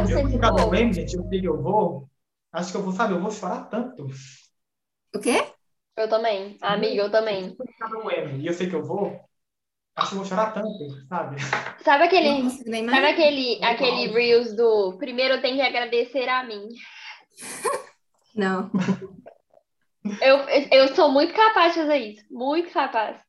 Nossa, eu esse vou cada povo. meme, gente, eu sei que eu vou. Acho que eu vou, sabe, eu vou chorar tanto. O quê? Eu também. Amiga, eu também. Eu e eu sei que eu vou, acho que eu vou chorar tanto, sabe? Sabe aquele, sabe aquele, aquele Reels do primeiro eu tenho que agradecer a mim? Não. Eu, eu sou muito capaz de fazer isso. Muito capaz.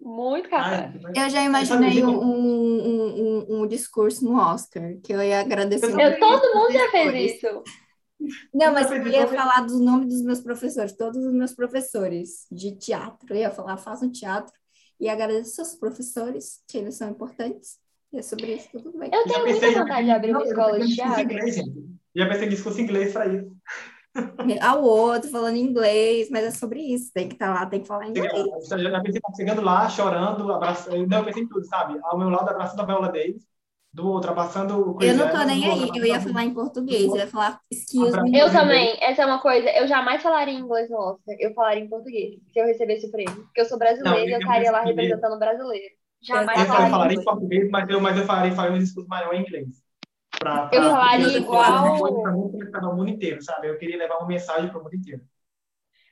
Muito capaz. Eu já imaginei um, um, um, um discurso no Oscar, que eu ia agradecer. Eu todo mundo já fez isso. Não, mas Eu ia falar dos nomes dos meus professores, todos os meus professores de teatro. Eu ia falar, façam teatro e agradecer seus professores, que eles são importantes. E é sobre isso, tudo bem. Eu Já tenho pensei muita em- vontade de abrir uma escola de teatro. Já pensei em discurso inglês pra isso. Ao outro, falando inglês, mas é sobre isso. Tem que estar lá, tem que falar inglês. Eu já pensei chegando lá, chorando, abraçando. Não, eu pensei em tudo, sabe? Ao meu lado, abraçando a viola deles, do outro, abraçando o Chris Eu não tô Evans, nem aí, eu ia falar em português, eu ia falar excuse me. Eu também. Essa é uma coisa. Eu jamais falaria em inglês no Oscar. Eu falaria em português. Se eu recebesse o prêmio. Porque eu sou brasileira Não, e eu estaria lá representando o brasileiro. Jamais Eu falaria em em português, mas eu, mas eu falaria, falaria um discurso maior em inglês. Pra, pra, Eu falaria igual- pra o mundo inteiro, sabe? Eu queria levar uma mensagem para o mundo inteiro.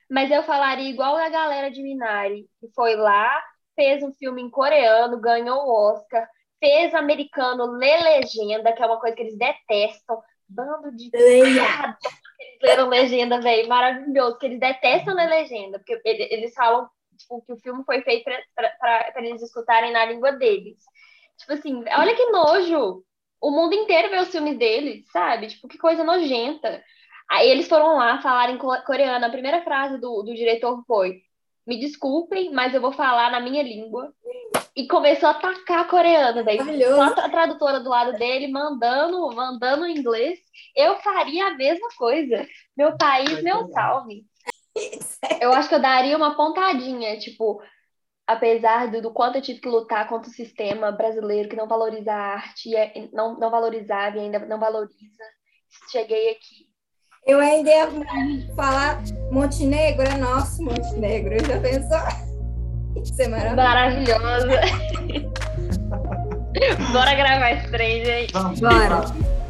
Mas eu falaria igual a galera de Minari, que foi lá, fez um filme em coreano, ganhou o Oscar, fez americano ler legenda, que é uma coisa que eles detestam. Bando de Leia. Eles leram legenda, velho, maravilhoso, que eles detestam ler legenda, porque ele- eles falam tipo, que o filme foi feito para eles escutarem na língua deles. Tipo assim, olha que nojo! O mundo inteiro vê os filmes deles, sabe? Tipo, que coisa nojenta. Aí eles foram lá falar em co- coreano. A primeira frase do, do diretor foi: Me desculpem, mas eu vou falar na minha língua. E começou a atacar coreano, velho. Maravilhoso. Só a tradutora do lado dele mandando, mandando em inglês. Eu faria a mesma coisa. Meu país, meu salve. Eu acho que eu daria uma pontadinha, tipo, apesar do, do quanto eu tive que lutar contra o sistema brasileiro que não valoriza a arte, e é- não, não valorizava e ainda não valoriza. Cheguei aqui. Eu ainda ia falar Montenegro é nosso Montenegro. Já pensou? Isso é maravilhoso. Maravilhosa. Bora gravar esse trem, gente. Vamos, Bora. vamos.